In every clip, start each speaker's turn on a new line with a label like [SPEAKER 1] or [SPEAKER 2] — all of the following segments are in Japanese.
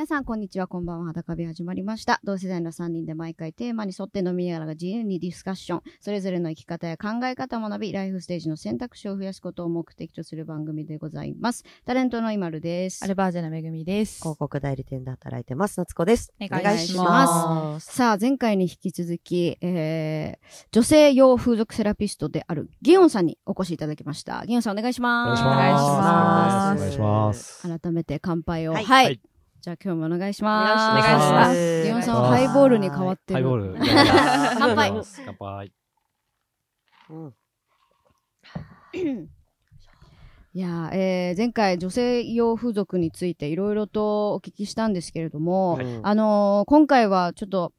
[SPEAKER 1] 皆さん、こんにちは。こんばんは。裸部始まりました。同世代の3人で毎回テーマに沿って飲みながら自由にディスカッション、それぞれの生き方や考え方を学び、ライフステージの選択肢を増やすことを目的とする番組でございます。タレントのイマルです
[SPEAKER 2] ア。ルバージェナめぐみです。
[SPEAKER 3] 広告代理店で働いてます。夏子です。
[SPEAKER 2] お
[SPEAKER 1] 願いしますさあ、前回に引き続き、えー、女性用風俗セラピストであるギオンさんにお越しいただきました。ギオンさんお願いし
[SPEAKER 4] お
[SPEAKER 1] ます。
[SPEAKER 4] 願いします。
[SPEAKER 2] お願いします
[SPEAKER 4] お願いします。
[SPEAKER 1] 改めて乾杯を。
[SPEAKER 3] はい
[SPEAKER 4] はい
[SPEAKER 1] じゃあ今日もお願いします。
[SPEAKER 3] お願いします
[SPEAKER 1] あギオンさんはハイボールに変わってる。
[SPEAKER 4] ハイボール。
[SPEAKER 1] 乾杯
[SPEAKER 4] 乾杯。
[SPEAKER 3] うん。
[SPEAKER 1] いやー、えー前回女性用風俗についていろいろとお聞きしたんですけれども、
[SPEAKER 3] はい
[SPEAKER 1] あのー今回はちょっと、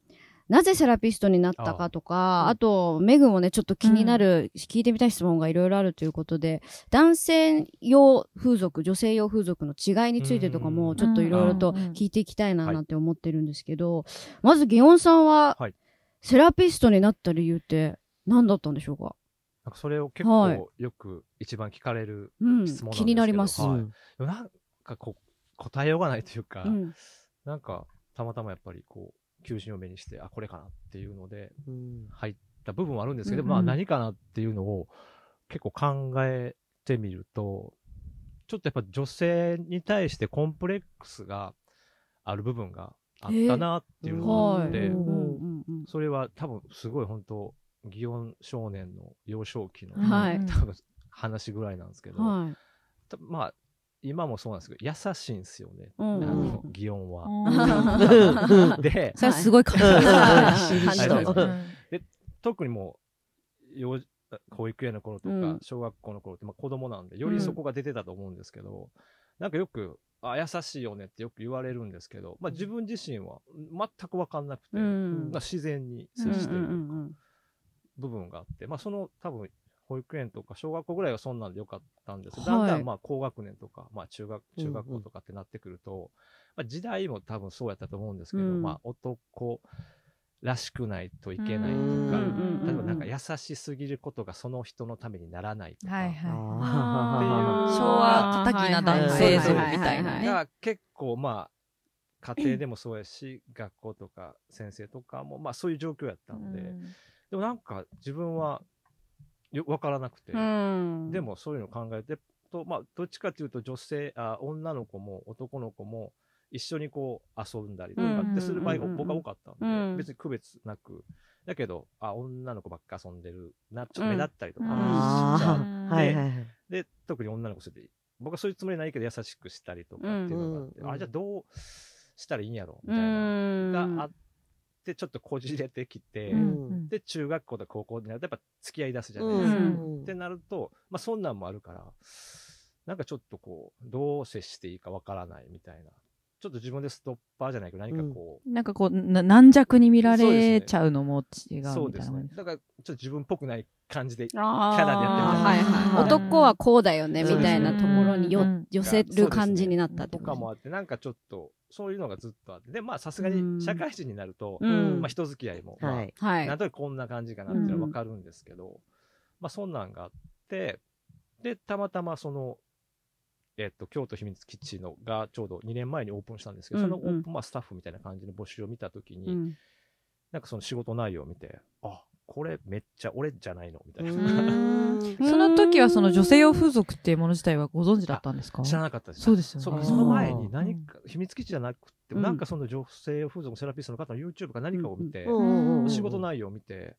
[SPEAKER 1] なぜセラピストになったかとか、あと、メグもね、ちょっと気になる、聞いてみたい質問がいろいろあるということで、男性用風俗、女性用風俗の違いについてとかも、
[SPEAKER 4] うん。
[SPEAKER 1] ちょっといろいろと
[SPEAKER 2] うん。うん。
[SPEAKER 1] 聞いていきたいななんて思ってるんですけど、まず、ギオンさんは、
[SPEAKER 4] はい。
[SPEAKER 1] セラピストになった理由って何だったんでしょうか？
[SPEAKER 4] なんかそれを結
[SPEAKER 1] はい。
[SPEAKER 4] 構よく一番聞かれる。
[SPEAKER 1] うん。
[SPEAKER 4] 質問なんですけど、
[SPEAKER 1] 気になります。
[SPEAKER 4] はい。なんかこう、答えようがないというか、
[SPEAKER 1] うん。
[SPEAKER 4] なんかたまたまやっぱりこう、求人を目にして、あ、これかなっていうので
[SPEAKER 3] うん。
[SPEAKER 4] 入った部分はあるんですけど、
[SPEAKER 1] うん
[SPEAKER 4] まあ何かなっていうのを結構考えてみると、ちょっとやっぱ女性に対してコンプレックスがある部分があったなっていうのがあって、
[SPEAKER 1] はい。
[SPEAKER 3] うん
[SPEAKER 1] うんうんうん。
[SPEAKER 4] それは多分すごい本当、祇園少年の幼少期の、
[SPEAKER 1] はい。
[SPEAKER 4] 多分話ぐらいなんですけど、
[SPEAKER 1] はい。
[SPEAKER 4] たまあ、今もそうなんですけど、優しいんですよね、
[SPEAKER 1] うん。
[SPEAKER 4] あの祇園は。
[SPEAKER 2] うん。
[SPEAKER 4] で、
[SPEAKER 2] それはすごい感じ
[SPEAKER 3] うんうん。
[SPEAKER 1] 感じた
[SPEAKER 3] うん。
[SPEAKER 4] 特にもう、幼保育園の頃とか、
[SPEAKER 1] うん。
[SPEAKER 4] 小学校の頃って、まあ、子供なんで、よりそこが出てたと思うんですけど、なんかよく、あ、優しいよねってよく言われるんですけど、まあ自分自身は全くわかんなくて、
[SPEAKER 1] うん。
[SPEAKER 4] まあ、自然に接してる部分があって、まあその多分、保育園とか小学校ぐらいはそんなんでよかったんですけど、
[SPEAKER 1] はい。
[SPEAKER 4] だんだんまあ高学年とか、まあ中学、中学校とかってなってくると、まあ時代も多分そうやったと思うんですけど、
[SPEAKER 1] うん。
[SPEAKER 4] まあ男らしくないといけないとか、
[SPEAKER 2] うん
[SPEAKER 4] 例えばなんか優しすぎることがその人のためにならないとか、
[SPEAKER 2] はいはい。昭和敵な男性像みたいな。ね。
[SPEAKER 4] が結構まあ、家庭でもそうやし、学校とか先生とかも、まあそういう状況やったんで、でもなんか自分はよ分からなくて、
[SPEAKER 1] うん。
[SPEAKER 4] でもそういうのを考えてと、まあどっちかというと女性、あ女の子も男の子も一緒にこう遊んだりとかってする場合が
[SPEAKER 1] うん
[SPEAKER 4] 僕は多かったんで、
[SPEAKER 1] うん
[SPEAKER 4] 別に区別なく、だけど、あ、女の子ばっか遊んでるな、ちょっと目立ったりとかしちゃう。
[SPEAKER 3] あーはいはいはい。
[SPEAKER 4] で、特に女の子それで、僕はそういうつもりないけど優しくしたりとかっていうのがあって、
[SPEAKER 3] うん
[SPEAKER 4] あ、じゃあどうしたらいいんやろみ
[SPEAKER 1] う
[SPEAKER 4] たいな。
[SPEAKER 1] ん。
[SPEAKER 4] があって、ちょっとこじれてきて、
[SPEAKER 2] うん
[SPEAKER 4] で、中学校とか高校になるとやっぱ付き合い出すじゃ
[SPEAKER 3] う
[SPEAKER 4] ないですか。
[SPEAKER 3] ん
[SPEAKER 4] ってなると、まあそんなんもあるから、なんかちょっとこう、どう接していいかわからないみたいな。ちょっと自分でストッパーじゃないけど何かこう、
[SPEAKER 2] なんかこう、な軟弱に見られちゃうのも違うみたいな
[SPEAKER 4] そうですね。だからちょっと自分っぽくない感じで、キャラでやってるじゃ
[SPEAKER 1] は
[SPEAKER 4] ない
[SPEAKER 1] はい。男はこうだよね、みたいなところに寄せる感じになったってこと
[SPEAKER 4] とかもあって、なんかちょっと、そういうのがずっとあって、で、まあさすがに社会人になると、
[SPEAKER 1] うん。
[SPEAKER 4] まあ人付き合いも、まあ
[SPEAKER 3] はい。
[SPEAKER 1] はい。
[SPEAKER 4] なん。となくこんな感じかなっていうのはわかるんですけど、まあそんなんがあって、で、たまたまその、えっと、京都秘密基地のがちょうど2年前にオープンしたんですけど、
[SPEAKER 1] うん
[SPEAKER 4] そのオープン、まあスタッフみたいな感じの募集を見たときに、
[SPEAKER 1] うん。
[SPEAKER 4] なんかその仕事内容を見て、あ、これめっちゃ俺じゃないのみたいな。
[SPEAKER 3] うん。
[SPEAKER 2] その時はその女性用風俗っていうもの自体はご存知だったんですか？
[SPEAKER 4] 知らなかったです。
[SPEAKER 2] そうですよね。
[SPEAKER 4] そその前に何か、秘密基地じゃなくて、
[SPEAKER 1] うん。
[SPEAKER 4] なんかその女性風俗セラピストの方の YouTube か何かを見て、
[SPEAKER 3] うんうんうん
[SPEAKER 4] 仕事内容を見て、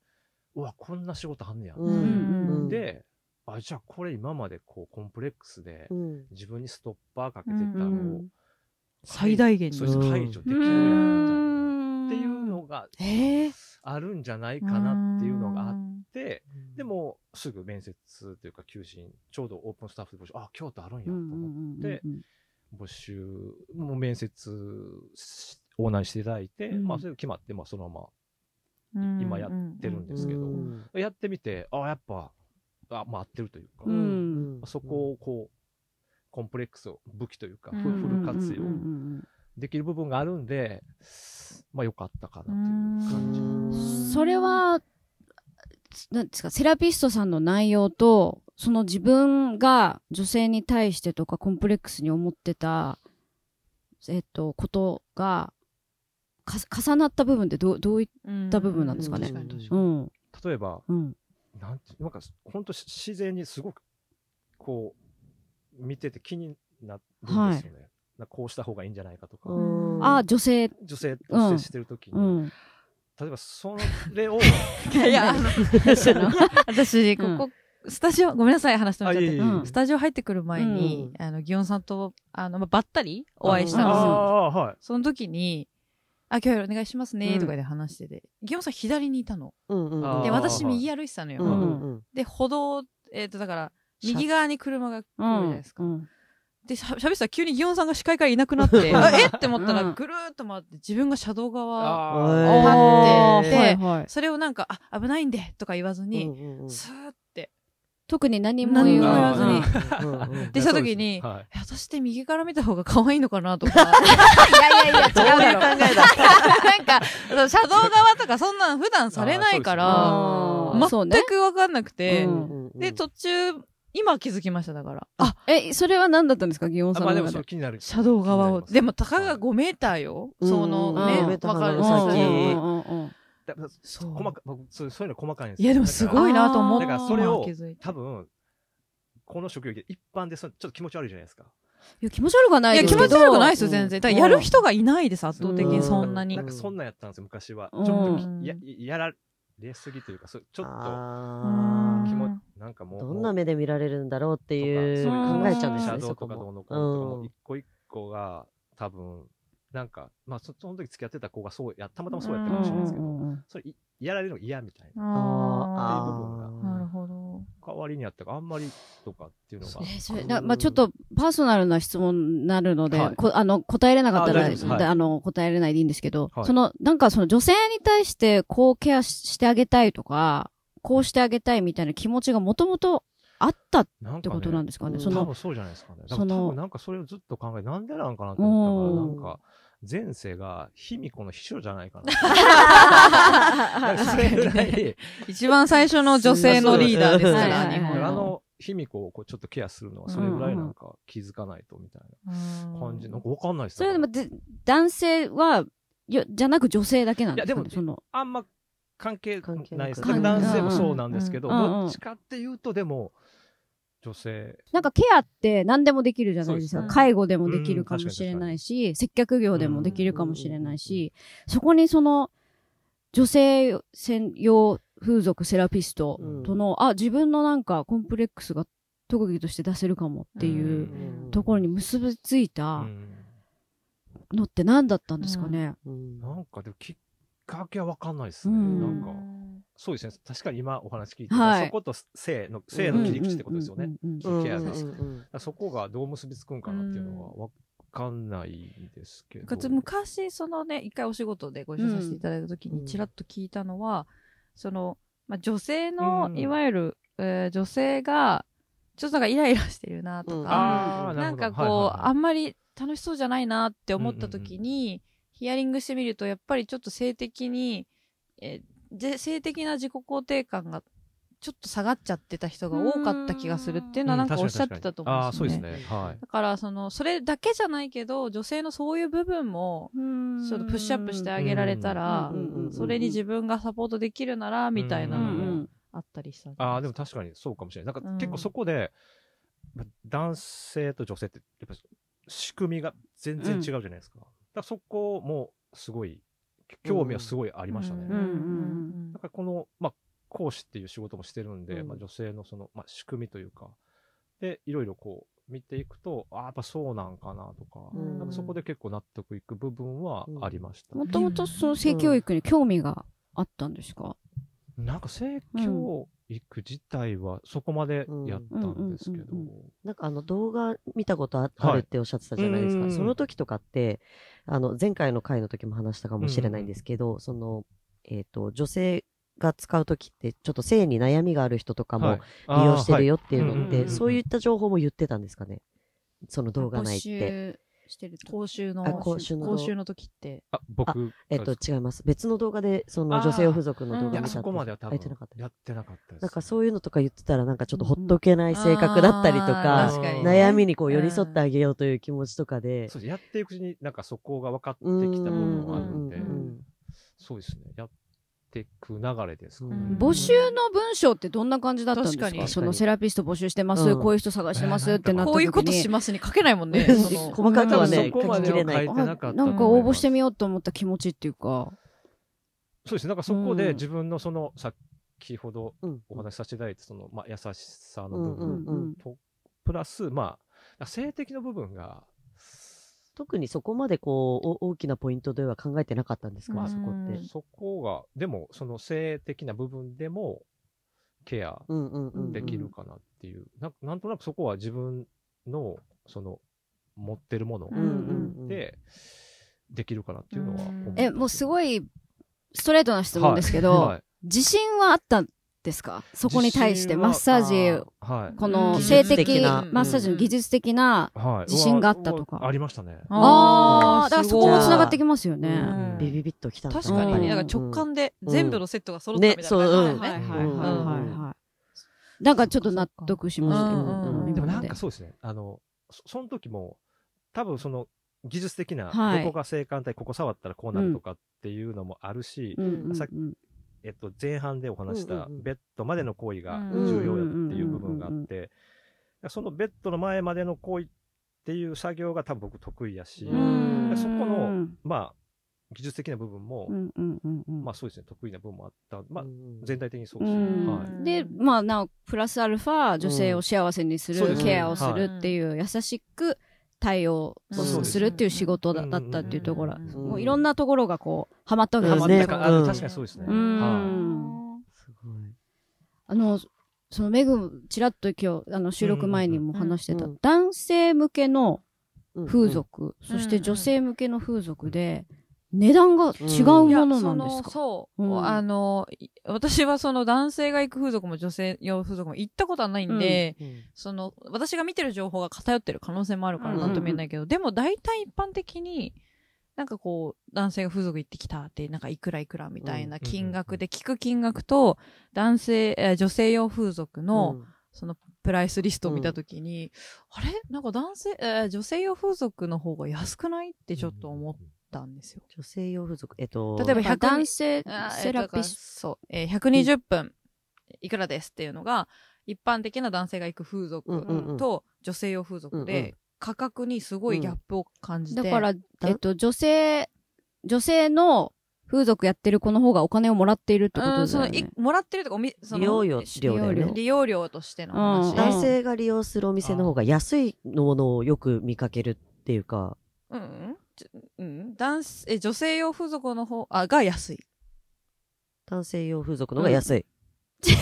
[SPEAKER 4] うわ、こんな仕事あんねや。
[SPEAKER 3] うんうん。
[SPEAKER 4] で、あ、じゃあこれ今までこうコンプレックスで
[SPEAKER 3] うん。
[SPEAKER 4] 自分にストッパーかけてたのを、
[SPEAKER 1] うん
[SPEAKER 2] 最大限に。
[SPEAKER 4] そ解除できるやんみたいな。っていうのが
[SPEAKER 1] ええ。
[SPEAKER 4] あるんじゃないかなっていうのがあって、でもすぐ面接というか求人、ちょうどオープンスタッフで募集、あ、京都あるんやと思って、募集、もう面接しオーナーにしていただいて、
[SPEAKER 1] うん。
[SPEAKER 4] まあそれが決まって、まあそのま
[SPEAKER 2] うん
[SPEAKER 4] 今やってるんですけど
[SPEAKER 3] うん
[SPEAKER 4] ま、やってみて、あ、やっぱ、あ、まあ合ってるというか、
[SPEAKER 1] うん
[SPEAKER 4] そこをこう、コンプレックスを武器というか、フ
[SPEAKER 2] うん
[SPEAKER 4] フル活用できる部分があるんで、まあ良かったかなという感じ。
[SPEAKER 1] それは、なんですか、セラピストさんの内容と、その自分が女性に対してとかコンプレックスに思ってた、えっと、ことが、か重なった部分ってどう、どういっ
[SPEAKER 2] うん
[SPEAKER 1] た部分なんですかね？
[SPEAKER 2] 確かに確かに。
[SPEAKER 1] うん。
[SPEAKER 4] 例えば、
[SPEAKER 1] うん。
[SPEAKER 4] なんて、なんか、本当自然にすごく、こう、見てて気になるんですよね。なんかこうした方がいいんじゃないかとか、
[SPEAKER 3] うん。
[SPEAKER 1] あ、女性、
[SPEAKER 4] 女性と接してるときに、
[SPEAKER 1] うん。
[SPEAKER 4] 例えばそれを、
[SPEAKER 2] いやいや、あの、私、
[SPEAKER 1] うん。
[SPEAKER 2] ここ、スタジオ、ごめんなさい、話して。もらっちゃって。スタジオ入ってくる前に、あの、ギオンさんと、あの、まあばったりお会いしたんですよ。その時に、あ、今日お願いしますね、
[SPEAKER 3] うん。
[SPEAKER 2] とかで話してて、ギオンさん左にいたの。
[SPEAKER 3] うんうん
[SPEAKER 2] で、
[SPEAKER 3] うん。
[SPEAKER 2] 私右歩いてたのよ。
[SPEAKER 3] うんうん
[SPEAKER 2] で、歩道、えっ、と、だから、右側に車が来るじゃないですか。
[SPEAKER 1] うん。
[SPEAKER 2] で、しゃ喋ってたら急にギオンさんが視界からいなくなって、あえ？って思ったら、
[SPEAKER 1] うん。
[SPEAKER 2] ぐるーっと回って、自分が車道側、
[SPEAKER 4] あ
[SPEAKER 3] あ
[SPEAKER 2] ー
[SPEAKER 1] ーはいはい。
[SPEAKER 2] それをなんか、あ、危ないんで、とか言わずに、
[SPEAKER 3] うんうんうん。
[SPEAKER 2] スーって、
[SPEAKER 1] 特に何も
[SPEAKER 2] 何
[SPEAKER 1] 言わ
[SPEAKER 2] ずに。でした時に私って右から見た方が可愛いのかなとか、
[SPEAKER 1] いやいやいや、
[SPEAKER 3] どういう考えだ
[SPEAKER 2] なんか、その車道側とかそんなん普段されないから、全くわかんなくて、
[SPEAKER 1] うん
[SPEAKER 2] で、途中、今気づきました、だから。あ、
[SPEAKER 1] え、それは何だったんですか、ギオン
[SPEAKER 4] あまあでも気になる。
[SPEAKER 2] 車道側を。でも、たかが
[SPEAKER 4] はい
[SPEAKER 2] 5メーターよ。
[SPEAKER 3] うん。
[SPEAKER 2] その
[SPEAKER 1] うん
[SPEAKER 2] ね、
[SPEAKER 1] うん。
[SPEAKER 2] わかる。
[SPEAKER 3] うん。さっき
[SPEAKER 4] だ
[SPEAKER 2] そう
[SPEAKER 4] 細か僕そうそういうの細かいんです
[SPEAKER 2] いや、でもすごいなと思っ
[SPEAKER 4] だ
[SPEAKER 2] た。
[SPEAKER 4] からそれを
[SPEAKER 2] 気づいて
[SPEAKER 4] 多分、この職業で一般でそのちょっと気持ち悪いじゃないですか。
[SPEAKER 1] いや、気持ち悪くはない
[SPEAKER 2] いや、
[SPEAKER 1] ですけど。
[SPEAKER 2] 気持ち悪くないですよ、
[SPEAKER 3] うん
[SPEAKER 2] 全然。だからやる人がいないです、圧倒的に、そんなに
[SPEAKER 4] なん。かそんなんやったんですよ、昔は。ち
[SPEAKER 1] うん
[SPEAKER 4] ょっときややられすぎというか、そうちょっと
[SPEAKER 3] あ
[SPEAKER 4] 気持
[SPEAKER 2] うん
[SPEAKER 4] なんかもう。
[SPEAKER 3] ーどんな目で見られるんだろうっていう
[SPEAKER 4] そう
[SPEAKER 2] いう
[SPEAKER 3] 考えちゃうんです
[SPEAKER 4] シャ
[SPEAKER 3] よね、
[SPEAKER 4] ドウとかどう
[SPEAKER 3] そ
[SPEAKER 4] うのとか
[SPEAKER 3] うん
[SPEAKER 4] も一個一個が多分、なんか、まあそその時付き合ってた子がそうや、たまたまそうやったかもしれないですけど、それいやられるの嫌みたいな。
[SPEAKER 2] あ
[SPEAKER 4] っていう部分が
[SPEAKER 2] ーなるほど。
[SPEAKER 4] 代わりにやったからあんまりとかっていうのが。
[SPEAKER 1] えーそれなまあちょっとパーソナルな質問になるので、
[SPEAKER 4] はい
[SPEAKER 1] こあの答えれなかったら
[SPEAKER 4] あはい
[SPEAKER 1] であの答えれないでいいんですけど、
[SPEAKER 4] はい
[SPEAKER 1] そのなんかその女性に対してこうケアししてあげたいとかこうしてあげたいみたいな気持ちがもともとあったっ
[SPEAKER 4] なん
[SPEAKER 1] てことなんですかね。
[SPEAKER 3] うん
[SPEAKER 1] その
[SPEAKER 4] 多分そうじゃないですかね。
[SPEAKER 1] その
[SPEAKER 4] 多分なんかそれをずっと考え、なんでなんかなと思ったから、
[SPEAKER 3] うん
[SPEAKER 4] なんか、前世が卑弥呼の秘書じゃないかな。それぐらい、
[SPEAKER 2] 一番最初の女性のリーダーですから、日本の。
[SPEAKER 4] あの卑弥呼をこうちょっとケアするのは、それぐらいなんか気づかないとみたいな感じ。なんかわかんないです
[SPEAKER 1] それでもで男性はよじゃなく女性だけなんですか、ね、
[SPEAKER 4] いやでも
[SPEAKER 1] その
[SPEAKER 4] あんま関係
[SPEAKER 3] 関係
[SPEAKER 4] ないです。男性もそうなんですけど、
[SPEAKER 1] うんうん
[SPEAKER 4] どっちかっていうとでも、女性、
[SPEAKER 1] なんかケアって何でもできるじゃないですか。
[SPEAKER 2] ね。
[SPEAKER 1] 介護でもできるかもしれないし、接客業でもできるかもしれないし、そこにその女性専用風俗セラピストとの、あ、自分のなんかコンプレックスが特技として出せるかもっていう
[SPEAKER 3] うん。
[SPEAKER 1] ところに結びついうた
[SPEAKER 4] ん。
[SPEAKER 1] のって何だったんですかね。
[SPEAKER 3] うん。
[SPEAKER 4] なんかでもきっかけはわかんないですね。
[SPEAKER 1] うん。
[SPEAKER 4] なんか、そうですね。確かに今お話聞いて、
[SPEAKER 1] はい。
[SPEAKER 4] そこと性の、性の切り口ってことですよね。
[SPEAKER 1] うんうんうんうん
[SPEAKER 4] ケアですそこがどう結びつくんかなっていうのはわかんないんですけど。
[SPEAKER 2] 昔、そのね、一回お仕事でご一緒させていただいた時
[SPEAKER 3] うん。
[SPEAKER 2] に、ちらっと聞いたのは、その、まあ、女性の、
[SPEAKER 4] うん。
[SPEAKER 2] いわゆる、えー女性が、ちょっとなんかイライラしてるなと
[SPEAKER 3] うん。
[SPEAKER 2] か、
[SPEAKER 4] あー
[SPEAKER 2] なんかこう、
[SPEAKER 4] はいはいはい。
[SPEAKER 2] あんまり楽しそうじゃないなって思った時に、ヒアリングしてみると、やっぱりちょっと性的に、えーで性的な自己肯定感がちょっと下がっちゃってた人が多かった気がするっていうのはなんかおっしゃってたと思うんですよね。
[SPEAKER 4] そうですね。はい。
[SPEAKER 2] だから、その、それだけじゃないけど、女性のそういう部分も、ちょっとプッシュアップしてあげられたら
[SPEAKER 1] うんうんうん、
[SPEAKER 2] それに自分がサポートできるなら、みたいなの
[SPEAKER 1] うんう
[SPEAKER 2] も
[SPEAKER 1] ん
[SPEAKER 2] あったりしたん
[SPEAKER 4] ああ、でも。確かにそうかもしれない。なんか
[SPEAKER 2] うん
[SPEAKER 4] 結構そこで、ま男性と女性って、やっぱ仕組みが全然違うじゃないですか。だからそこもすごい、興味はすごいありましたね。
[SPEAKER 2] うん
[SPEAKER 1] うんうん
[SPEAKER 4] なん。かこの、まあ、講師っていう仕事もしてるんで、
[SPEAKER 3] うん。
[SPEAKER 4] まあ、女性のその、まあ、仕組みというか、で、いろいろこう、見ていくと、ああ、やっぱそうなんかなとか、
[SPEAKER 3] うん。
[SPEAKER 4] なんかそこで結構納得いく部分はありました。
[SPEAKER 1] もともとその性教育に興味があったんですか、
[SPEAKER 4] なんか性教育自体はそこまでやったんですけど。
[SPEAKER 1] うんうんうん、
[SPEAKER 3] なんかあの動画見たことあるっておっしゃってたじゃないですか。
[SPEAKER 4] うん
[SPEAKER 3] その時とかって、あの前回の回の時も話したかもしれないんですけど、その、えっ、と、女性が使う時って、ちょっと性に悩みがある人とかも利用してるよっていうのって、
[SPEAKER 4] はい。うんうんうん
[SPEAKER 3] そういった情報も言ってたんですかね？その動画内っ
[SPEAKER 1] 募
[SPEAKER 3] て。
[SPEAKER 1] 集
[SPEAKER 2] してる講習の
[SPEAKER 3] あ講習の
[SPEAKER 2] 講習の時って。
[SPEAKER 4] あ、僕、
[SPEAKER 3] えっと、違います。別の動画で、その
[SPEAKER 4] あー。
[SPEAKER 3] 女性用風俗の動画見た
[SPEAKER 4] そこまでは多分
[SPEAKER 3] やってなかった。
[SPEAKER 4] やってなかったです。
[SPEAKER 3] なんかそういうのとか言ってたら、なんかちょっとほっとけない性格だったりと
[SPEAKER 2] あ
[SPEAKER 3] か
[SPEAKER 2] かにね。
[SPEAKER 3] 悩みにこう寄り添ってあげようという気持ちとかで、
[SPEAKER 4] そうですやっていくうちになんかそこが分かってきた部分があるんで。
[SPEAKER 2] うんうんうんうん、
[SPEAKER 4] そうですね。やっていく流れですかね。
[SPEAKER 3] うん。
[SPEAKER 1] 募集の文章ってどんな感じだったんですか？
[SPEAKER 2] 確かに。
[SPEAKER 1] そのセラピスト募集してます、
[SPEAKER 3] うん。
[SPEAKER 1] こういう人探してますってなった時に。
[SPEAKER 2] こういうことしますに書けないもんね。
[SPEAKER 3] 細かくはね、書ききれない。
[SPEAKER 4] な
[SPEAKER 1] んか応募してみようと思った気持ちっていうか。
[SPEAKER 4] そうです。ね。なんかそこ
[SPEAKER 1] うん
[SPEAKER 4] で自分のその、先ほど
[SPEAKER 3] うん。
[SPEAKER 4] お話しさせていただいた、その、まあ、優しさの部
[SPEAKER 3] うん
[SPEAKER 4] 分
[SPEAKER 3] うんうん。
[SPEAKER 4] と、プラス、まあ、性的の部分が、
[SPEAKER 3] 特にそこまでこう、お大きなポイントでは考えてなかったんですか、
[SPEAKER 2] うん。
[SPEAKER 3] あそこって。
[SPEAKER 4] そこが、でも、その性的な部分でも、ケア
[SPEAKER 3] うんうんうん。
[SPEAKER 4] できるかなっていう、なんなんとなくそこは自分の、その、持ってるもの
[SPEAKER 2] うん
[SPEAKER 3] うんうん。うん。
[SPEAKER 4] で、できるかなっていうのは思
[SPEAKER 2] うん。
[SPEAKER 1] え、もうすごい、ストレートな質問ですけど、
[SPEAKER 4] はい。
[SPEAKER 1] 自信はあったんですか？そこに対して、マッサージ、
[SPEAKER 4] はい。
[SPEAKER 1] この
[SPEAKER 2] うん。
[SPEAKER 1] 性的マッサージの技術的な、
[SPEAKER 4] はい。
[SPEAKER 1] 自信があったとか。
[SPEAKER 4] うわありましたね。
[SPEAKER 1] ああ、だからそこも
[SPEAKER 2] すごい
[SPEAKER 1] 繋がってきますよね。
[SPEAKER 2] うん。
[SPEAKER 3] ビビビッときた
[SPEAKER 2] 確かに。ね、
[SPEAKER 1] うん。
[SPEAKER 2] なんか直感で全部のセットが揃っ
[SPEAKER 3] うん
[SPEAKER 2] たみたいな感じだよ
[SPEAKER 3] ね。
[SPEAKER 2] ね。
[SPEAKER 1] はいはいはい
[SPEAKER 3] うん
[SPEAKER 1] はいはい。なんかちょっと納得しましたけど。
[SPEAKER 2] うんうんうん。
[SPEAKER 4] でもなんかそうですね。あの、そその時も、多分その、技術的な、
[SPEAKER 1] はい。
[SPEAKER 4] どこが性感帯、ここ触ったらこうなるとかっていうのもあるし、
[SPEAKER 1] うんうんうん。
[SPEAKER 4] さっえっと、前半でお話したベッドまでの行為が
[SPEAKER 2] うん
[SPEAKER 4] 重要やっていう部分があって、そのベッドの前までの行為っていう作業が多分僕得意やし、そこの
[SPEAKER 1] うん。
[SPEAKER 4] まあ、技術的な部分も、まあそうですね、得意な部分もあった。まあ、
[SPEAKER 3] うん
[SPEAKER 4] 全体的にそう
[SPEAKER 1] う
[SPEAKER 4] です。ね。
[SPEAKER 1] ん。
[SPEAKER 4] はい。
[SPEAKER 1] で、まあ、なお、プラスアルファ、女性を幸せにする、ケアをするっていう、優しく対応を
[SPEAKER 2] うん
[SPEAKER 1] するっていう仕事だったっていうところ、
[SPEAKER 2] うん
[SPEAKER 1] もういろんなところがこう、はまったわけですね
[SPEAKER 4] 確かにそうですね。
[SPEAKER 1] うん
[SPEAKER 4] は
[SPEAKER 3] すごい。
[SPEAKER 1] あの、そのメグ、ちらっと今日、あの、収録前にも話してた、
[SPEAKER 3] うんうん
[SPEAKER 1] 男性向けの
[SPEAKER 3] うん
[SPEAKER 1] 風。俗、そして女性向けの風俗で、値段が違うものなんですか、
[SPEAKER 2] そう、
[SPEAKER 1] うん。
[SPEAKER 2] あの、い私はその男性が行く風俗も女性用風俗も行ったことはないんで、
[SPEAKER 3] うん。
[SPEAKER 2] その、私が見てる情報が偏ってる可能性もあるからなんとも言えないけど、でも大体一般的に、なんかこう、男性が風俗行ってきたって、なんかいくらいくらみたいな金額で聞く金額と、男性、えー女性用風俗の、そのプライスリストを見たときに、あれ？なんか男性、えー女性用風俗の方が安くない？ってちょっと思ったんですよ。
[SPEAKER 3] 女性用風俗。えっと、
[SPEAKER 2] 例えば
[SPEAKER 1] やっぱ
[SPEAKER 2] 100
[SPEAKER 1] 男性セラピス
[SPEAKER 2] スト。そう。えー120分、いくらですっていうのが、一般的な男性が行く風俗と女性用風俗で、価格にすごいギャップを感じて。
[SPEAKER 1] だから、えっと、女性、女性の風俗やってる子の方がお金をもらっているってこと
[SPEAKER 2] うん、その、
[SPEAKER 1] ですよね
[SPEAKER 2] い。もらってるとか、おみその
[SPEAKER 3] 利用料ね
[SPEAKER 1] 利用料
[SPEAKER 2] 利用料としての話。
[SPEAKER 1] うん
[SPEAKER 3] 男性が利用するお店の方が安いものをよく見かけるっていうか、
[SPEAKER 2] うん男性、え、女性用風俗の方、あ、が安い。
[SPEAKER 3] 男性用風俗の方が安い。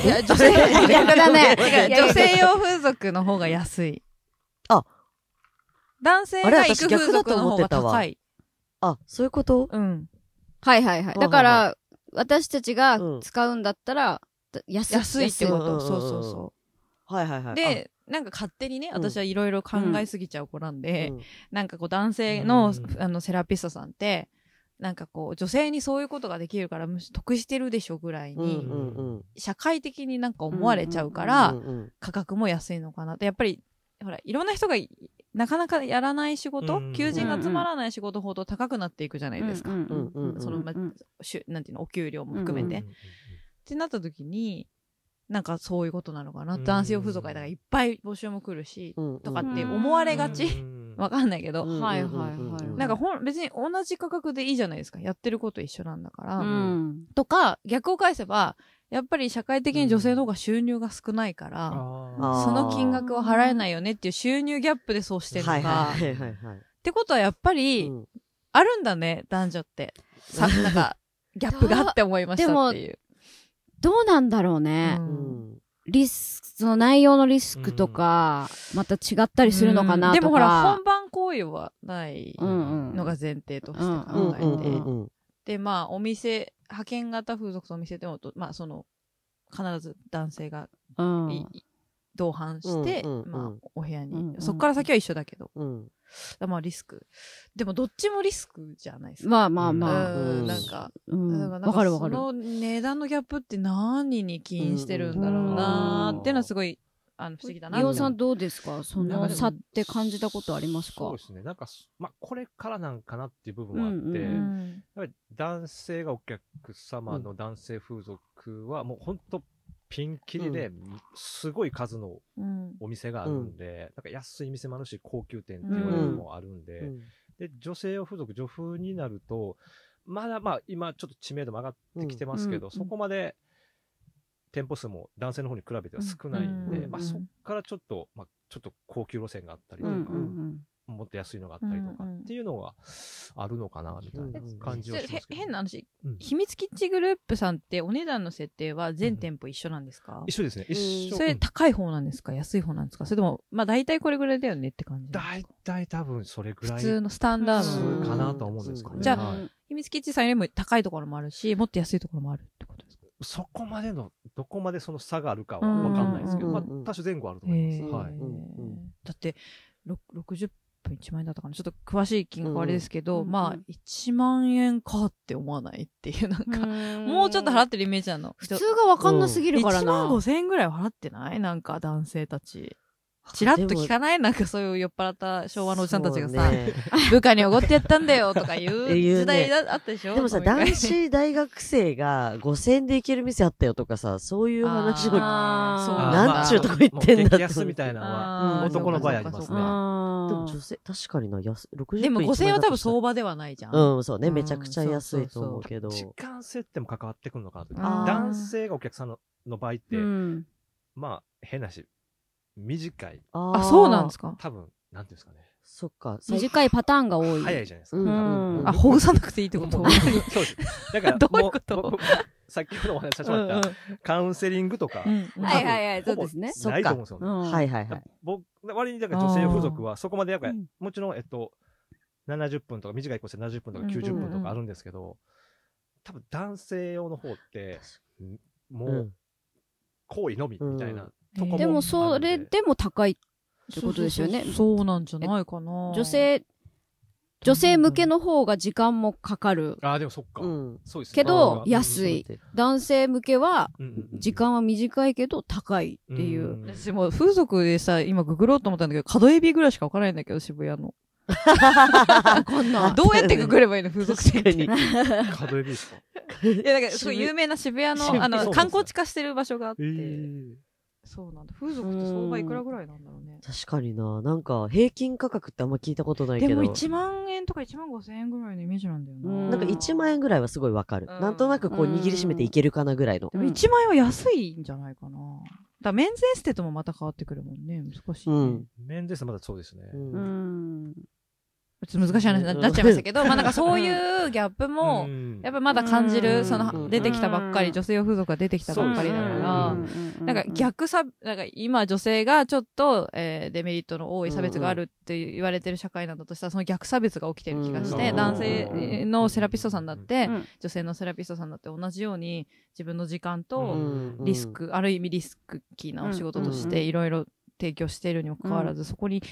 [SPEAKER 2] いや、女性、
[SPEAKER 1] 逆だね
[SPEAKER 2] 女性用風俗の方が安い。
[SPEAKER 3] あ
[SPEAKER 2] 男性が行く風俗の方が高い。
[SPEAKER 3] あ、そういうこと？
[SPEAKER 2] うん。
[SPEAKER 1] はいはいはい。
[SPEAKER 3] あ
[SPEAKER 1] だから、私たちが
[SPEAKER 3] うん
[SPEAKER 1] 使うんだったら、安い。
[SPEAKER 2] 安いってこ
[SPEAKER 3] うんうんうん
[SPEAKER 2] と。そうそうそ
[SPEAKER 3] はいはいはい。
[SPEAKER 2] う。で、なんか勝手にね、
[SPEAKER 3] うん。
[SPEAKER 2] 私はいろいろ考えすぎちゃう子なん
[SPEAKER 3] あ、
[SPEAKER 2] で、
[SPEAKER 3] うん。
[SPEAKER 2] なんかこう男性の、
[SPEAKER 4] うん。
[SPEAKER 2] あの、セラピストさんって、なんかこう、女性にそういうことができるから、むし得してるでしょぐらい
[SPEAKER 3] うん
[SPEAKER 2] に、社会的になんか思われちゃうから、価格も安いのかなって。やっぱり、ほら、いろんな人がいなかなかやらない仕事、
[SPEAKER 4] うん
[SPEAKER 2] 求人が集まらない仕事ほど高くなっていくじゃないですか。その、ま
[SPEAKER 1] うん
[SPEAKER 2] しゅなんていうの、お給料も含めて。
[SPEAKER 1] うん。
[SPEAKER 2] ってなった時に、なんかそういうことなのかな。
[SPEAKER 4] うん
[SPEAKER 2] 男性用風俗会だからいっぱい募集も来るし、
[SPEAKER 3] うん
[SPEAKER 2] とかって思われがち
[SPEAKER 4] うん
[SPEAKER 2] わかんないけど、
[SPEAKER 3] うん
[SPEAKER 1] はいはいはい
[SPEAKER 2] なんかほん、別に同じ価格でいいじゃないですか。やってること一緒なんだから。
[SPEAKER 1] うん。
[SPEAKER 2] とか、逆を返せば、やっぱり社会的に女性の方が収入が少ないから、その金額は払えないよねっていう収入ギャップでそうしてるのか。
[SPEAKER 3] はいはいはいはいはい。
[SPEAKER 2] ってことはやっぱり、
[SPEAKER 3] うん
[SPEAKER 2] あるんだね、男女って。さ、なんか、ギャップがあって思いましたっていう。
[SPEAKER 1] どうなんだろうね。リスク、その内容のリスクとか、また違ったりするのかなとか。
[SPEAKER 2] でもほら、本番行為はない。のが前提として
[SPEAKER 3] うん
[SPEAKER 2] 考えて。で、まあ、お店、派遣型風俗のお店でもと、まあ、その、必ず男性が
[SPEAKER 1] うん
[SPEAKER 2] 同伴して、
[SPEAKER 3] うんうんうん
[SPEAKER 2] まあ、お部屋に、
[SPEAKER 1] うんうん
[SPEAKER 2] そっから先は一緒だけど、
[SPEAKER 3] うん。
[SPEAKER 2] まあリスク。でもどっちもリスクじゃないですか。
[SPEAKER 1] まあまあまあ。
[SPEAKER 2] うん
[SPEAKER 3] うん
[SPEAKER 2] なんか、
[SPEAKER 1] うん
[SPEAKER 2] だか
[SPEAKER 1] かるわかる。
[SPEAKER 2] その値段のギャップって何に起因してるんだろうなーっていうのはすごい、あの、不思議だな。
[SPEAKER 1] 伊尾さんどうですか？その差って感じたことありますか？
[SPEAKER 4] そうですね。なんかす、まあ、これからなんかなっていう部分はあって、
[SPEAKER 1] うんうん
[SPEAKER 2] う
[SPEAKER 4] やっ
[SPEAKER 2] ん。
[SPEAKER 4] ぱり男性がお客様の男性風俗はもう本当ピンキリで、すごい数の
[SPEAKER 2] うん。
[SPEAKER 4] お店があるんで、なんか安い店もあるし、高級店っていうのもあるんで、
[SPEAKER 3] うん。
[SPEAKER 4] で、女性用風俗、女風になると、まだまあ今ちょっと知名度も上がってきてますけど、
[SPEAKER 1] うん。
[SPEAKER 4] そこまで店舗数も男性の方に比べては少ないんで、
[SPEAKER 2] うん。
[SPEAKER 4] まあそっからちょっと、まあちょっと高級路線があったりとか、
[SPEAKER 1] うん。うん
[SPEAKER 4] もっと安いのがあったりとか
[SPEAKER 2] うんうん
[SPEAKER 4] っていうのがあるのかな、みたいな感じはしますけど。
[SPEAKER 2] へ変な話、
[SPEAKER 4] うん
[SPEAKER 2] 秘密基地グループさんってお値段の設定は全店舗一緒なんですか、
[SPEAKER 4] 一緒ですね。一緒。
[SPEAKER 2] それ高い方なんですか？安い方なんですか？それとも、まあ大体これぐらいだよねって感じ。
[SPEAKER 4] 大体多分それぐらい
[SPEAKER 2] 普通のスタンダー
[SPEAKER 4] 普
[SPEAKER 2] ド
[SPEAKER 4] かなと思うんですけどね。
[SPEAKER 2] じゃあ
[SPEAKER 4] はい。
[SPEAKER 2] 秘密基地さんよりも高いところもあるし、もっと安いところもあるってことですか？
[SPEAKER 4] そこまでの、どこまでその差があるかはわかんないですけど、
[SPEAKER 3] うん
[SPEAKER 4] まあ多種前後あると思います。はい。
[SPEAKER 3] うんうん
[SPEAKER 2] だって、ろ60分1万円だったかなちょっと詳しい金額はあれですけど、
[SPEAKER 1] うんうん
[SPEAKER 2] まあ、1万円かって思わないっていう、なんか、もうちょっと払ってるイメージなの。
[SPEAKER 1] 普通がわかんなすぎるから
[SPEAKER 2] 1万
[SPEAKER 1] な。
[SPEAKER 2] 5千円ぐらいは払ってない？なんか男性たち。チラッと聞かない？なんかそういう酔っ払った昭和のおじさんたちがさ、
[SPEAKER 3] ね。
[SPEAKER 2] 部下におごってやったんだよとか言う
[SPEAKER 3] 言うね。
[SPEAKER 2] 時代だあったでしょ？
[SPEAKER 3] でもさ、男子大学生が5000円で行ける店あったよとかさ、そういう話を、なんちゅうとこ行ってんだって
[SPEAKER 4] 安みたいなのは、男の場合ありますね。
[SPEAKER 3] でも女性、確かにな、安、60
[SPEAKER 2] でも5000円は多分相
[SPEAKER 3] 場
[SPEAKER 2] 場ではないじゃん。
[SPEAKER 3] うん、そうね、
[SPEAKER 2] うん
[SPEAKER 3] めちゃくちゃ安いと思うけど。
[SPEAKER 4] 時間設定も関わってくるのかなと。
[SPEAKER 2] あー。
[SPEAKER 4] 男性がお客さんのの場合って、
[SPEAKER 1] うん。
[SPEAKER 4] まあ、変なし、短い。
[SPEAKER 3] あ
[SPEAKER 2] あ、そうなんですか？
[SPEAKER 4] 多分、なんていうんですかね。
[SPEAKER 3] そっか。最
[SPEAKER 1] 短いパターンが多い。
[SPEAKER 4] 早いじゃないですか。
[SPEAKER 3] うん
[SPEAKER 4] 多分
[SPEAKER 1] うん
[SPEAKER 2] あ、ほぐさなくていいってこと？
[SPEAKER 4] そうです。だから、
[SPEAKER 2] どういうこと？
[SPEAKER 4] 先ほどお話しさせてもらった、カウンセリングとか、
[SPEAKER 1] はいはいはい、そうですね。
[SPEAKER 4] ないと思うんですよね。
[SPEAKER 1] うん
[SPEAKER 3] はいはいはい。
[SPEAKER 4] 僕、割にだから女性風俗はそこまでやっぱり
[SPEAKER 1] うん
[SPEAKER 4] もちろん、えっと、70分とか、短いコースで70分とか90分とかあるんですけど、多分男性用の方って、んも
[SPEAKER 3] うん
[SPEAKER 4] う、行為のみみたいな
[SPEAKER 1] でもそれでも高いってことですよね
[SPEAKER 2] そうそうそうそうなんじゃないかな。
[SPEAKER 1] 女性、女性向けの方が時間もかかる。
[SPEAKER 4] ああ、でもそっか。
[SPEAKER 3] うん。
[SPEAKER 4] そうですね
[SPEAKER 1] けど安い男性向けは
[SPEAKER 4] うんうんうん
[SPEAKER 1] 時間は短いけど高いっていう。
[SPEAKER 4] ん
[SPEAKER 2] 私もう風俗でさ、今ググろうと思ったんだけど、角エビぐらいしかわからないんだけど、渋谷の。
[SPEAKER 1] わかんない。
[SPEAKER 2] どうやってググればいいの風俗店
[SPEAKER 3] に。
[SPEAKER 4] 角エビですか？
[SPEAKER 2] や、なんかすごい有名な渋谷の、あの、観光地化してる場所があって。
[SPEAKER 4] え
[SPEAKER 2] そうなんだ。風俗って相場いくらぐらいなんだろうね。
[SPEAKER 3] 確かにな。なんか、平均価格ってあんま聞いたことないけど。
[SPEAKER 2] でも1万円とか1万5千円ぐらいのイメージなんだよ
[SPEAKER 1] うん
[SPEAKER 2] な。
[SPEAKER 3] なんか1万円ぐらいはすごいわかる。
[SPEAKER 2] うん
[SPEAKER 3] なんとなくこう握りしめていけるかなぐらいの
[SPEAKER 2] で。も1万円は安いんじゃないかな。だメンズエステともまた変わってくるもんね。難しい、ね。
[SPEAKER 3] うん。
[SPEAKER 4] メンズですまだそうですね。
[SPEAKER 3] うん
[SPEAKER 1] うん。
[SPEAKER 2] ちょっと難しい話にななっちゃいましたけど、まあなんかそういうギャップも、
[SPEAKER 4] ん。
[SPEAKER 2] やっぱまだ感じ
[SPEAKER 1] う
[SPEAKER 2] る、
[SPEAKER 1] ん。
[SPEAKER 2] そ
[SPEAKER 3] うん。
[SPEAKER 2] の出てきたばっかり、女性用風俗が出てきたばっかりだから、
[SPEAKER 4] うん
[SPEAKER 2] なんか逆差、なんか今女性がちょっと、えーデメリットの多い差別があるって言われてる社会なんだとしたら、その逆差別が起きてる気がして、
[SPEAKER 3] うん。
[SPEAKER 2] 男性のセラピストさんだって、
[SPEAKER 1] うん。
[SPEAKER 2] 女性のセラピストさんだって同じように自分の時間
[SPEAKER 4] う
[SPEAKER 2] と
[SPEAKER 3] うん。
[SPEAKER 2] リスク、ある意味リスクキーなお仕事としていろいろ提供しているにもかかわらず、そこに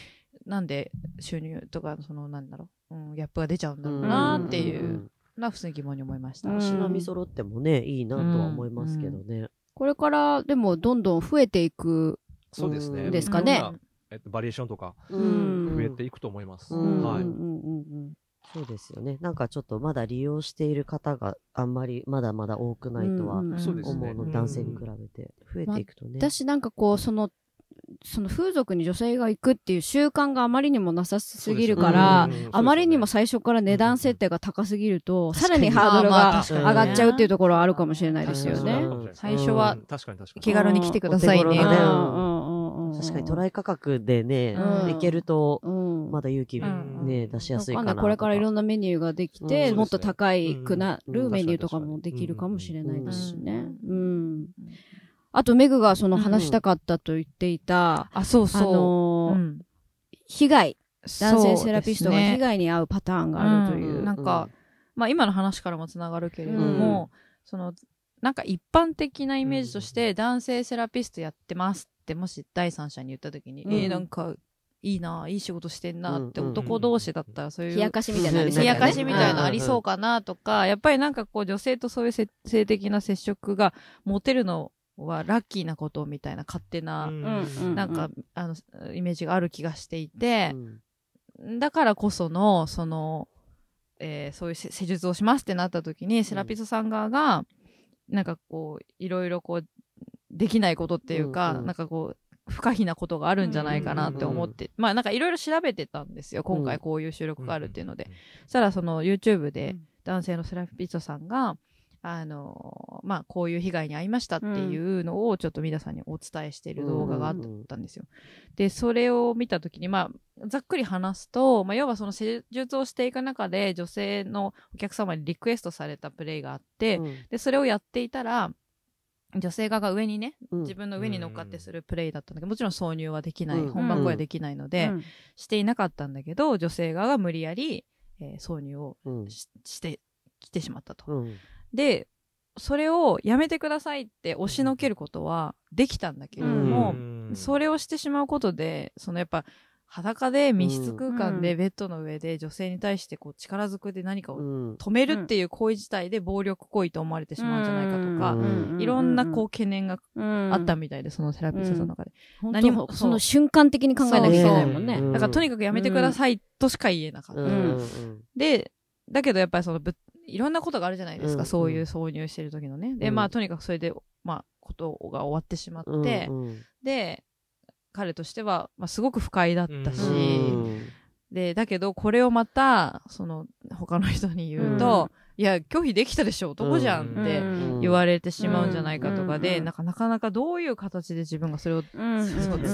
[SPEAKER 2] なんで収入とか、そのなんだろう、うん、ギャップが出ちゃうんだろうなっていううんのは普通に疑問に思いました。
[SPEAKER 1] うん
[SPEAKER 3] 足並み揃ってもね、いいなとは思いますけどね。
[SPEAKER 1] これからでもどんどん増えていく。
[SPEAKER 4] そうですね。
[SPEAKER 1] ですかね
[SPEAKER 4] えっと、バリエーションとか
[SPEAKER 1] うん
[SPEAKER 4] 増えていくと思います。
[SPEAKER 3] うん
[SPEAKER 4] はい。
[SPEAKER 1] うんうんうん
[SPEAKER 3] そうですよね。なんかちょっとまだ利用している方があんまりまだまだ多くないとは思うの、
[SPEAKER 4] ね。
[SPEAKER 3] 男性に比べて増えていくとね。
[SPEAKER 1] 私なんかこう、その、その風俗に女性が行くっていう習慣があまりにもなさすぎるから、
[SPEAKER 4] ね。
[SPEAKER 1] あまりにも最初から値段設定が高すぎると、さらにハードルが上がっちゃうっていうところはあるかもしれないですよ
[SPEAKER 3] 確
[SPEAKER 1] ね。
[SPEAKER 2] 最初は。気軽に来てくださいね。
[SPEAKER 3] ね
[SPEAKER 1] うんうんうんうん。
[SPEAKER 3] 確かに。トライ価格でね、
[SPEAKER 1] うん。
[SPEAKER 3] いけると、
[SPEAKER 1] うん。
[SPEAKER 3] まだ勇気
[SPEAKER 2] うん。
[SPEAKER 3] ね、出しやすいか
[SPEAKER 1] わ
[SPEAKER 3] な
[SPEAKER 1] これからいろんなメニューができて、
[SPEAKER 3] うん
[SPEAKER 1] もっと高いくな
[SPEAKER 3] うん。
[SPEAKER 1] るメニューとかもできるかもしれないですしね。
[SPEAKER 2] う
[SPEAKER 1] うん。あと、メグがその話したかったと言っていた、
[SPEAKER 2] あ、そう
[SPEAKER 1] あ
[SPEAKER 2] そう。
[SPEAKER 1] のー
[SPEAKER 2] うん。
[SPEAKER 1] 被害、男性セラピストが被害に遭うパターンがあるという。
[SPEAKER 2] うんなんか、まあ今の話からもつながるけれども、その、なんか一般的なイメージとして、男性セラピストやってますってもし第三者に言った時に、
[SPEAKER 3] うん。
[SPEAKER 2] えーなんか、いいな、いい仕事してんなって
[SPEAKER 3] うん
[SPEAKER 2] 男同士だったらそういう。
[SPEAKER 1] 冷やかしみたいなのありそう
[SPEAKER 2] 冷やかしみたいなのありそうかなとか、やっぱりなんかこう女性とそういうせ性的な接触が持てるのはラッキーなことみたいな勝手な、
[SPEAKER 1] うん。
[SPEAKER 2] なんか、あの、イメージがある気がしていて
[SPEAKER 3] う、ん
[SPEAKER 2] だからこその、その、えーそういう施施術をしますってなった時に、セラピストさん側が、なんかこう、いろいろこう、できないことっていうか、
[SPEAKER 3] うんうん。
[SPEAKER 2] なんかこう、不可避なことがあるんじゃないかなって思って、まあなんかいろいろ調べてたんですよ。今回こういう収録があるっていうので。そしたらその YouTube で男性のセラピストさんが、あのまあこういう被害に遭いましたっていうのをちょっと皆さんにお伝えしている動画があったんですよ。で、それを見たときに、まあ、ざっくり話すと、まあ要はその施術をしていく中で女性のお客様にリクエストされたプレイがあって、
[SPEAKER 3] うん。
[SPEAKER 2] で、それをやっていたら、女性側が上にね、
[SPEAKER 3] うん。
[SPEAKER 2] 自分の上に乗っかってするプレイだったんだけど、もちろん挿入はできない、
[SPEAKER 3] うん
[SPEAKER 2] 本番声はできないので、
[SPEAKER 1] うん。
[SPEAKER 2] していなかったんだけど、女性側が無理やり、えー挿入を
[SPEAKER 3] うん。
[SPEAKER 2] ししてきてしまったと。
[SPEAKER 3] うん
[SPEAKER 2] で、それをやめてくださいって押しのけることはできたんだけれども、それをしてしまうことで、そのやっぱ、裸で密室空間でベッドの上で女性に対してこう力ずくで何かを
[SPEAKER 3] うん。
[SPEAKER 2] 止めるっていう行為自体で暴力行為と思われてしまうんじゃないかとか、
[SPEAKER 3] うん。
[SPEAKER 2] いろんなこう懸念が
[SPEAKER 1] うん。
[SPEAKER 2] あったみたいで、そのセラピストさんの中で。何も
[SPEAKER 1] その瞬間的に考えなきゃいけないもんね。
[SPEAKER 2] だからとにかくやめてくださいとしか言えなかった。で、だけどやっぱりそのぶ、いろんなことがあるじゃないですか、
[SPEAKER 3] うん
[SPEAKER 2] そういう挿入してる時のね。で、
[SPEAKER 3] うん。
[SPEAKER 2] まあとにかくそれで、まあ、ことが終わってしまって、
[SPEAKER 3] うん
[SPEAKER 2] で、彼としては、まあ、すごく不快だったし、
[SPEAKER 3] うん。
[SPEAKER 2] で、だけど、これをまた、その、他の人に言うと、いや、拒否できたでしょ、男じゃんって
[SPEAKER 1] うん。
[SPEAKER 2] 言われてしまうんじゃないかとかで、
[SPEAKER 1] うん。
[SPEAKER 2] なんかなかなかどういう形で自分がそれを伝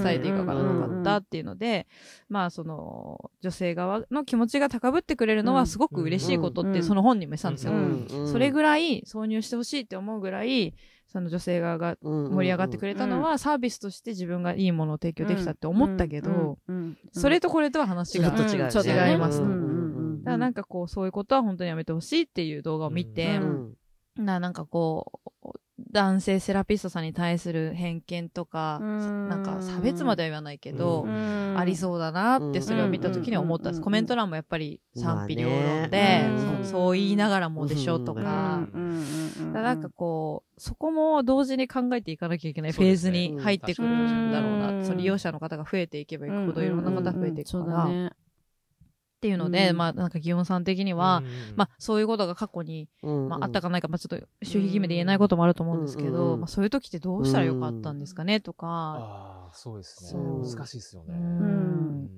[SPEAKER 2] えていいかわからなかったっていうので、まあその女性側の気持ちが高ぶってくれるのはすごく嬉しいことっ
[SPEAKER 1] うん
[SPEAKER 2] てその本にも言ってたんですよ。
[SPEAKER 1] うん。
[SPEAKER 2] それぐらい挿入してほしいって思うぐらい、その女性側が盛り上がってくれたのはサービスとして自分がいいものを提供できたって思ったけど、それとこれとは話が
[SPEAKER 3] ちょっと違う
[SPEAKER 2] ちょっと違います。と。だからなんかこうそういうことは本当にやめてほしいっていう動画を見て、
[SPEAKER 1] うん。
[SPEAKER 2] ななんかこう、男性セラピストさんに対する偏見とか、
[SPEAKER 1] うん。
[SPEAKER 2] なんか差別までは言わないけど、
[SPEAKER 1] うん。
[SPEAKER 2] ありそうだなってそれを見た時には思ったんです。コメント欄もやっぱり賛否両論で、そう言いながらもでしょと
[SPEAKER 1] うん。
[SPEAKER 2] か、
[SPEAKER 1] うん。
[SPEAKER 2] だなんかこう、そこも同時に考えていかなきゃいけないフェーズに入ってくるんだろう
[SPEAKER 1] う
[SPEAKER 2] な。
[SPEAKER 1] ん。
[SPEAKER 2] その利用者の方が増えていけばいくほどいろんな方が増えていく
[SPEAKER 1] そう
[SPEAKER 2] から、っていうので、
[SPEAKER 1] うん。
[SPEAKER 2] まあなんか、祇園さん的には、まあそういうことが過去に
[SPEAKER 3] うん
[SPEAKER 2] まあ、あったかないか、まあ、ちょっと守秘義務で言えないこともあると思うんですけど、
[SPEAKER 3] うんうんうん。
[SPEAKER 2] まあ、そういう時ってどうしたらよかったんですかねとか、
[SPEAKER 4] ああ、そうですね。難しいですよ
[SPEAKER 2] う
[SPEAKER 4] ね。
[SPEAKER 2] ん。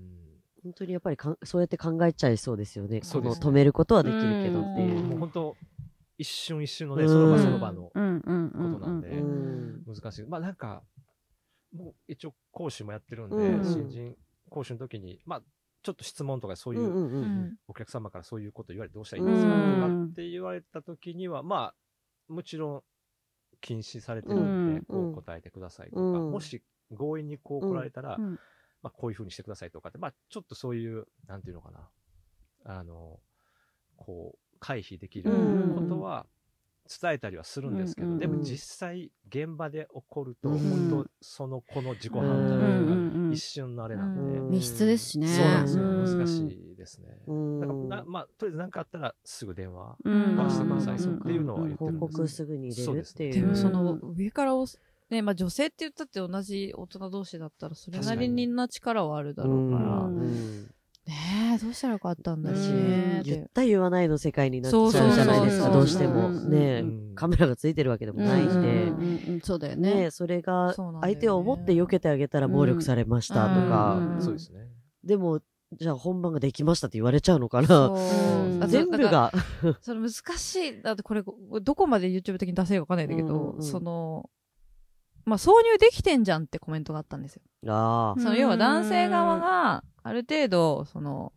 [SPEAKER 3] 本当にやっぱりかんそうやって考えちゃいそうですよね。
[SPEAKER 4] そうですね。
[SPEAKER 3] この止めることはできるけどっていう。
[SPEAKER 2] うん。
[SPEAKER 4] もう本当、一瞬一瞬のね、
[SPEAKER 3] うん。
[SPEAKER 4] その場その場のこ
[SPEAKER 1] うんうんうん
[SPEAKER 4] となんで
[SPEAKER 3] う、ん。
[SPEAKER 4] 難しい。まあなんか、もう一応講師もやってるんで、
[SPEAKER 3] うん。
[SPEAKER 4] 新人講師の時に、まあ、ちょっと質問とかそういう、
[SPEAKER 3] うんうんう
[SPEAKER 2] うん。ん
[SPEAKER 4] お客様からそういうこと言われてどうしたらいいんですか？
[SPEAKER 1] うん。
[SPEAKER 4] とかって言われた時には、まあ、もちろん禁止されてるんで、
[SPEAKER 3] うん。
[SPEAKER 4] こう答えてくださいとか、
[SPEAKER 3] うん。
[SPEAKER 4] もし強引にこう来られたら、
[SPEAKER 1] うん。
[SPEAKER 4] まあ、こういうふうにしてくださいとかって、まあ、ちょっとそういう、なんていうのかな、あの、こう、回避できる
[SPEAKER 1] うん。
[SPEAKER 4] ことは伝えたりはするんですけど、
[SPEAKER 1] うん
[SPEAKER 4] でも実際現場で起こると、
[SPEAKER 3] うん。
[SPEAKER 4] 本当その子の自己判断
[SPEAKER 3] うん。
[SPEAKER 4] というか、
[SPEAKER 1] うん。
[SPEAKER 4] 一瞬のあれなんで、
[SPEAKER 2] うん。
[SPEAKER 1] 密室ですしね。
[SPEAKER 4] そうなんですよ。
[SPEAKER 1] うん
[SPEAKER 4] 難しいですね。
[SPEAKER 3] うん。
[SPEAKER 4] だからな、まあ、とりあえず何かあったらすぐ電話
[SPEAKER 1] うん。
[SPEAKER 4] はしてください
[SPEAKER 3] うん
[SPEAKER 4] っていうのは言ってるんです
[SPEAKER 3] 報告すぐに入れるって。いう。
[SPEAKER 2] でもそ
[SPEAKER 1] うん
[SPEAKER 2] の上からね、まあ女性って言ったって同じ大人同士だったらそれなりにな力はあるだろうから、
[SPEAKER 1] うん
[SPEAKER 3] うん
[SPEAKER 2] ねえ、どうしたらよかったんだろう
[SPEAKER 1] うん。
[SPEAKER 2] ねって。
[SPEAKER 3] 言った言わないの世界になっちゃうじゃないですか、どうしても。
[SPEAKER 1] うん
[SPEAKER 3] ね
[SPEAKER 4] うん。
[SPEAKER 3] カメラがついてるわけでもないんで。
[SPEAKER 1] そうだよね
[SPEAKER 3] ねそれが相手を思って避けてあげたら暴力されましたと
[SPEAKER 1] うん
[SPEAKER 3] か、
[SPEAKER 4] そうですね。
[SPEAKER 3] でも、じゃあ本番ができましたって言われちゃうのかな。全部が。
[SPEAKER 2] それ難しい。だってこれ、どこまで YouTube 的に出せるかわかんないんだけど、その、まあ、挿入できてんじゃんってコメントがあったんですよ。
[SPEAKER 3] ああ。
[SPEAKER 2] その要は男性側が、ある程度、その、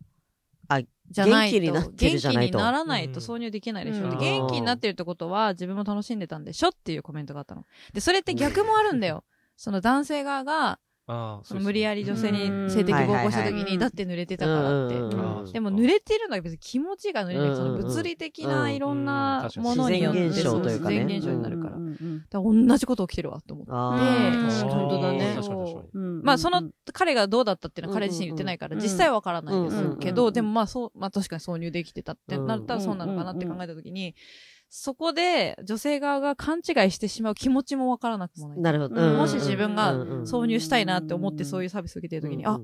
[SPEAKER 3] あ
[SPEAKER 2] じゃないと
[SPEAKER 3] 元気になってるじゃないと
[SPEAKER 2] 元気にならないと挿入できないでしょ。
[SPEAKER 1] うん
[SPEAKER 2] で元気になってるってことは自分も楽しんでたんでしょっていうコメントがあったの。で、それって逆もあるんだよ。その男性側が、
[SPEAKER 4] ああ、
[SPEAKER 2] その無理やり女性
[SPEAKER 1] うん。
[SPEAKER 2] に性的暴行した時に、だって濡れてたからって。
[SPEAKER 3] うんうんうん。
[SPEAKER 4] あー
[SPEAKER 2] でも濡れてるのは別に気持ちが濡れてる、
[SPEAKER 3] うん
[SPEAKER 2] その物理的ないろんなものによって
[SPEAKER 3] 自然現象というかね。
[SPEAKER 2] 自然現象になるから。
[SPEAKER 1] うん。うん
[SPEAKER 2] だから同じこと起きてるわと思って。
[SPEAKER 1] 本当だね
[SPEAKER 2] まあその彼がどうだったっていうのは彼自身言ってないから、
[SPEAKER 1] うん
[SPEAKER 2] 実際はわからないですけ
[SPEAKER 1] うんうん
[SPEAKER 2] ど、でもまあそう、まあ確かに挿入できてたってなったらそうなのかなって考えたときに、そこで女性側が勘違いしてしまう気持ちもわからなくもない。
[SPEAKER 3] なるほど。
[SPEAKER 1] うん。
[SPEAKER 2] もし自分が挿入したいなって思ってそういうサービスを受けてるときに、あ、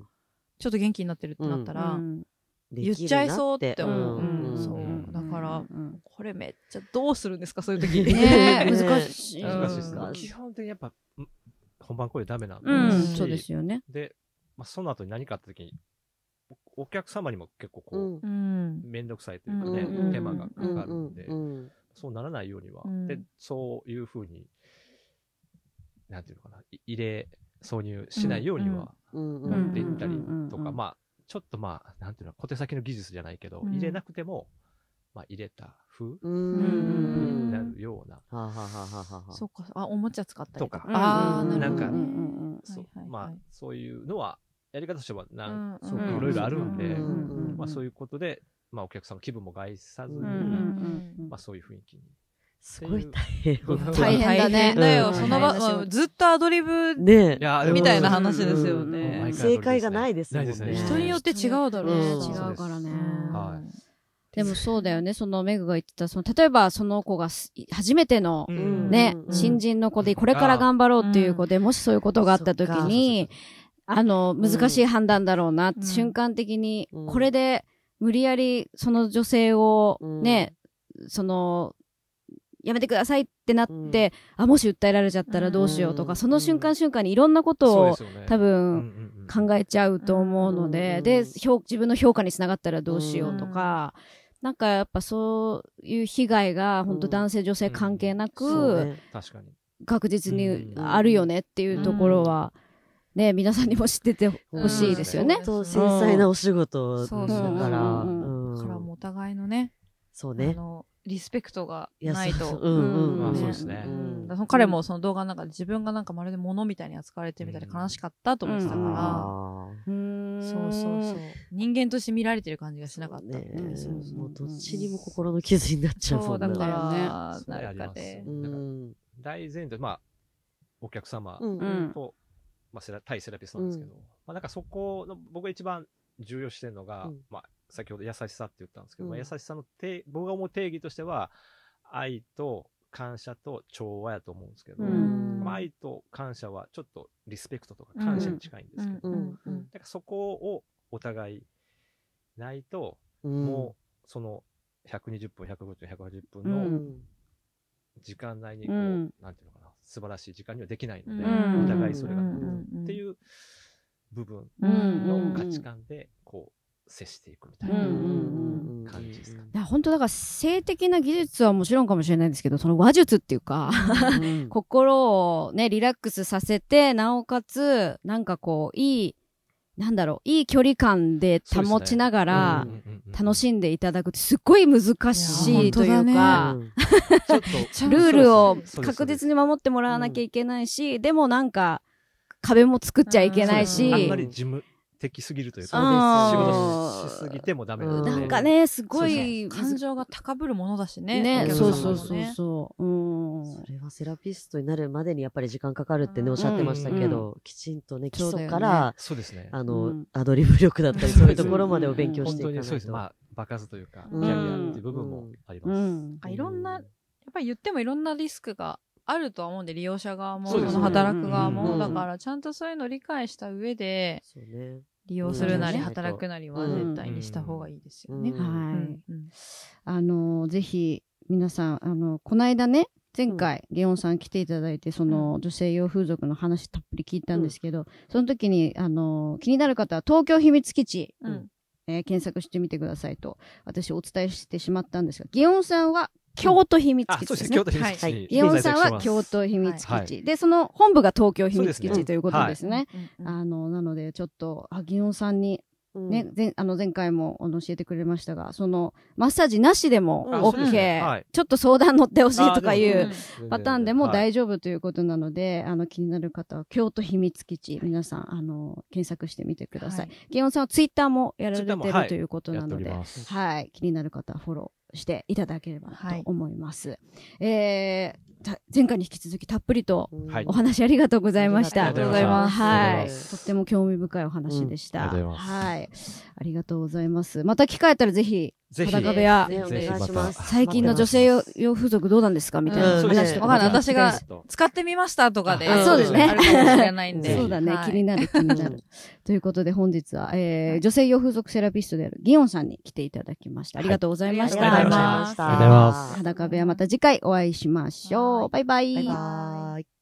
[SPEAKER 2] ちょっと元気になってるってなったら、
[SPEAKER 1] うん
[SPEAKER 2] 言っちゃいそうって思う。
[SPEAKER 3] うん
[SPEAKER 2] うんそう
[SPEAKER 1] うん
[SPEAKER 2] だから、
[SPEAKER 1] うん
[SPEAKER 2] これめっちゃどうするんですかそういう時。に。
[SPEAKER 1] 難しい。
[SPEAKER 2] うん。
[SPEAKER 4] 難しいですね
[SPEAKER 3] うん。
[SPEAKER 4] 基本的にやっぱ、ん本番声ダメなん
[SPEAKER 1] うん、
[SPEAKER 2] うん。
[SPEAKER 1] そうですよね。
[SPEAKER 4] で、まあ、その後に何かあった時に、おお客様にも結構こ
[SPEAKER 3] うん。
[SPEAKER 4] う、
[SPEAKER 2] うん。
[SPEAKER 4] めんどくさいというかね、手間がかかるんで、
[SPEAKER 3] うん
[SPEAKER 4] そうならないようには、
[SPEAKER 2] うん。
[SPEAKER 4] で、そういうふうに、なんていうのかな、い入れ、挿入しないようにはなっていったりとか、まあ、ちょっとまあ、なんていうの、小手先の技術じゃないけど、
[SPEAKER 2] うん。
[SPEAKER 4] 入れなくても、まあ、入れた風
[SPEAKER 3] うん。
[SPEAKER 4] になるような、
[SPEAKER 2] そうか。あ、おもちゃ使ったり
[SPEAKER 4] とか。
[SPEAKER 2] ああ、
[SPEAKER 3] うん。
[SPEAKER 2] なるほど。
[SPEAKER 4] なんかまあ、そういうのは、やり方としてはなん、いろいろあるんで、まあ、そういうことで、まあ、お客さんの気分も害さずに、
[SPEAKER 3] うん
[SPEAKER 1] うんうん
[SPEAKER 4] まあ、そういう雰囲気に。
[SPEAKER 3] すごい大変。
[SPEAKER 1] 大変だね
[SPEAKER 2] 大変だよ。
[SPEAKER 3] うん。
[SPEAKER 2] その場、ずっとアドリブ
[SPEAKER 3] ね。
[SPEAKER 2] みたいな話ですよ
[SPEAKER 3] うん。
[SPEAKER 2] ね
[SPEAKER 3] 正解がないですね。
[SPEAKER 2] 人によって違うだろう
[SPEAKER 3] うん。
[SPEAKER 2] し。
[SPEAKER 1] 違うからね。
[SPEAKER 4] は
[SPEAKER 1] でもそうだよね。そのメグが言ってた、その、例えばその子がす初めての
[SPEAKER 4] う、
[SPEAKER 3] ん。
[SPEAKER 1] ね、
[SPEAKER 3] うん
[SPEAKER 1] 新人の子で、これから頑張ろうっていう子で、もしそういうことがあった時に、あの、難しい判断だろうな、
[SPEAKER 2] うん。
[SPEAKER 1] 瞬間的に
[SPEAKER 3] うん、
[SPEAKER 1] これで無理やりその女性をね、その、やめてくださいってなって、あ、もし訴えられちゃったらどうしようとか、
[SPEAKER 3] うん。
[SPEAKER 1] その瞬間瞬間にいろんなことを
[SPEAKER 4] ね。
[SPEAKER 1] 多分
[SPEAKER 4] うんうんうん
[SPEAKER 1] 考えちゃうと思うので、
[SPEAKER 3] うん
[SPEAKER 1] で、評自分の評価につながったらどうしようとか、なんかやっぱそういう被害が本当男性女性関係なく、
[SPEAKER 3] ね。
[SPEAKER 4] 確かに。
[SPEAKER 1] 確実にあるよねっていうところは、ね、皆さんにも知っててほしいですよね。
[SPEAKER 2] うん。
[SPEAKER 3] と繊細なお仕事だ
[SPEAKER 2] そう
[SPEAKER 1] そう。
[SPEAKER 3] から、
[SPEAKER 1] うん
[SPEAKER 3] うん
[SPEAKER 2] だからもうお互いのね、あ
[SPEAKER 3] そうね。
[SPEAKER 2] の、リスペクトがないと。
[SPEAKER 3] そうそう。うんうん
[SPEAKER 4] まあ
[SPEAKER 3] うん。
[SPEAKER 4] そうですね。
[SPEAKER 2] うん。だからその彼もその動画の中で自分がなんかまるで物みたいに扱われてるみたいで悲しかったと思ってたから、
[SPEAKER 3] あ
[SPEAKER 1] うー。ん
[SPEAKER 2] そうそうそう。人間として見られてる感じがしなかった。
[SPEAKER 3] ーね
[SPEAKER 1] う。んそうそう
[SPEAKER 3] もうどっちにも心の傷になっちゃうもんな
[SPEAKER 2] そうだか
[SPEAKER 1] だよ
[SPEAKER 2] ら、
[SPEAKER 4] それあります。
[SPEAKER 2] なんかで
[SPEAKER 3] う。ん。
[SPEAKER 4] 大前提、まあ、お客様
[SPEAKER 3] うん
[SPEAKER 1] うん。
[SPEAKER 4] と、まあ、セラ対セラピストなんですけど、まあ、なんかそこの、僕が一番重要視してるのが、
[SPEAKER 3] うん。
[SPEAKER 4] まあ、先ほど優しさって言ったんですけど、
[SPEAKER 3] うん。
[SPEAKER 4] まあ、優しさの定僕が思う定義としては、愛と感謝と調和やと思うんですけど、
[SPEAKER 1] うん。
[SPEAKER 4] まあ、愛と感謝はちょっとリスペクトとか感謝に近いんですけど、
[SPEAKER 2] うん
[SPEAKER 3] うん
[SPEAKER 2] うん。
[SPEAKER 4] だからそこをお互いないと、
[SPEAKER 3] うん。
[SPEAKER 4] もうその120分、150分、180分
[SPEAKER 1] う
[SPEAKER 4] の
[SPEAKER 3] ん。
[SPEAKER 4] 時間内にこう、
[SPEAKER 1] うん。
[SPEAKER 4] なんていうのかな、素晴らしい時間にはできないので、
[SPEAKER 1] うん。
[SPEAKER 4] お互いそれが、
[SPEAKER 2] うん
[SPEAKER 4] っていう部分
[SPEAKER 1] うん
[SPEAKER 4] の価値観で、こう、接していくみたいな。感じですかね。
[SPEAKER 1] いや本当だから性的な技術はもちろんかもしれないんですけど、その話術っていうか、
[SPEAKER 3] うん。
[SPEAKER 1] 心をね、リラックスさせて、なおかつ、なんかこう、いい、なんだろう、いい距離感で保ちながら、楽しんでいただくってすっごい難しいというか、
[SPEAKER 3] うん。
[SPEAKER 4] ちょっと、
[SPEAKER 1] ルールを確実に守ってもらわなきゃいけないし、でもなんか、壁も作っちゃいけないし、
[SPEAKER 2] うん。
[SPEAKER 4] あんまり事務的すぎるというか、仕事しすぎてもダメな
[SPEAKER 1] んかね、すごい、
[SPEAKER 2] 感情が高ぶるものだしね。
[SPEAKER 1] ね、そうそうそうそう。うん。
[SPEAKER 3] それはセラピストになるまでにやっぱり時間かかるってね、おっしゃってましたけ
[SPEAKER 1] うん
[SPEAKER 3] ど、きちんとね、基礎から、
[SPEAKER 4] そうですね。
[SPEAKER 3] あの
[SPEAKER 1] うん、
[SPEAKER 3] アドリブ力だったり、そういうところまでを勉強し
[SPEAKER 4] 本
[SPEAKER 3] ていかないと。
[SPEAKER 4] 当にそうです。まあ、場数というか、キ
[SPEAKER 2] うん
[SPEAKER 4] ャリアっていう部分もあります。
[SPEAKER 1] うん。
[SPEAKER 2] いろんな、やっぱり言ってもいろんなリスクがあるとは思うんで、利用者側も、
[SPEAKER 4] そ
[SPEAKER 2] の働く側
[SPEAKER 3] うん
[SPEAKER 2] も。だから、ちゃんとそういうのを理解した上で、
[SPEAKER 3] そうね。
[SPEAKER 2] 利用するなり
[SPEAKER 3] うん
[SPEAKER 2] 働くなりは
[SPEAKER 3] うん
[SPEAKER 2] 絶対にした方がいいですよね。
[SPEAKER 3] うん
[SPEAKER 1] はい。
[SPEAKER 2] うんうん
[SPEAKER 1] あの、ぜひ、皆さん、あの、この間ね、前回、リオンさん来ていただいて、その、女性用風俗の話たっぷり聞いたんですけど、その時に、あの、気になる方は、東京秘密基地、
[SPEAKER 2] うん
[SPEAKER 1] えー検索してみてくださいと、私お伝えしてしまったんですが、ギオンさんは、京都秘密。基地ですね。
[SPEAKER 4] 京都秘密基
[SPEAKER 3] は
[SPEAKER 4] 地。
[SPEAKER 1] ギオンさんは京
[SPEAKER 4] 都。
[SPEAKER 1] 都秘密基地、
[SPEAKER 4] はい
[SPEAKER 1] で、その本部が東京秘密基地ということですね。あの、なので、ちょっと、あ、ギオンさんに
[SPEAKER 3] うん
[SPEAKER 1] ね、前あの前回も教えてくれましたが、その、マッサージなしでも
[SPEAKER 3] うん
[SPEAKER 1] OK、ちょっと相談乗ってほしいとかいうパターンでも
[SPEAKER 4] はい
[SPEAKER 1] 大丈夫ということなので、あの気になる方は京都秘密基地、皆さん、あの、検索してみてください。
[SPEAKER 2] はい
[SPEAKER 1] ギオンさんはツイッターもやられてるということなので。はい。気になる方はフォローしていただければ
[SPEAKER 2] はい
[SPEAKER 1] と思います。えー、た前回に引き続きたっぷりと
[SPEAKER 4] はい
[SPEAKER 1] お話ありがとうございました。
[SPEAKER 2] ありがとうございます
[SPEAKER 1] はい。
[SPEAKER 4] と
[SPEAKER 1] っても興味深いお話でした。
[SPEAKER 4] うんありがとうございます
[SPEAKER 1] はい。ありがとうございます。また機会あったらぜひ、
[SPEAKER 4] ぜひ、
[SPEAKER 1] 裸部屋。
[SPEAKER 3] ねお願いします。
[SPEAKER 4] ぜひまた。
[SPEAKER 1] 最近の女性用用風俗どうなんですか？みたいな。
[SPEAKER 3] うん。
[SPEAKER 1] 話とか。も
[SPEAKER 2] わかんない私が使ってみましたとかで。
[SPEAKER 3] あそうですね。
[SPEAKER 2] あるかもしれないんで。
[SPEAKER 1] そうだね、
[SPEAKER 2] はい。
[SPEAKER 1] 気になる気になる。ということで本日は、えー、女性用風俗セラピストであるギオンさんに来ていただきました。ありがとうございました。
[SPEAKER 2] ありがとうございました。
[SPEAKER 1] 裸部屋また次回お会いしましょう。バイバイ。
[SPEAKER 3] バイバイ